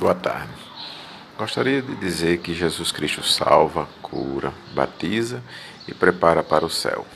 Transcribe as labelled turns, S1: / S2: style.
S1: Boa tarde. Gostaria de dizer que Jesus Cristo salva, cura, batiza e prepara para o céu.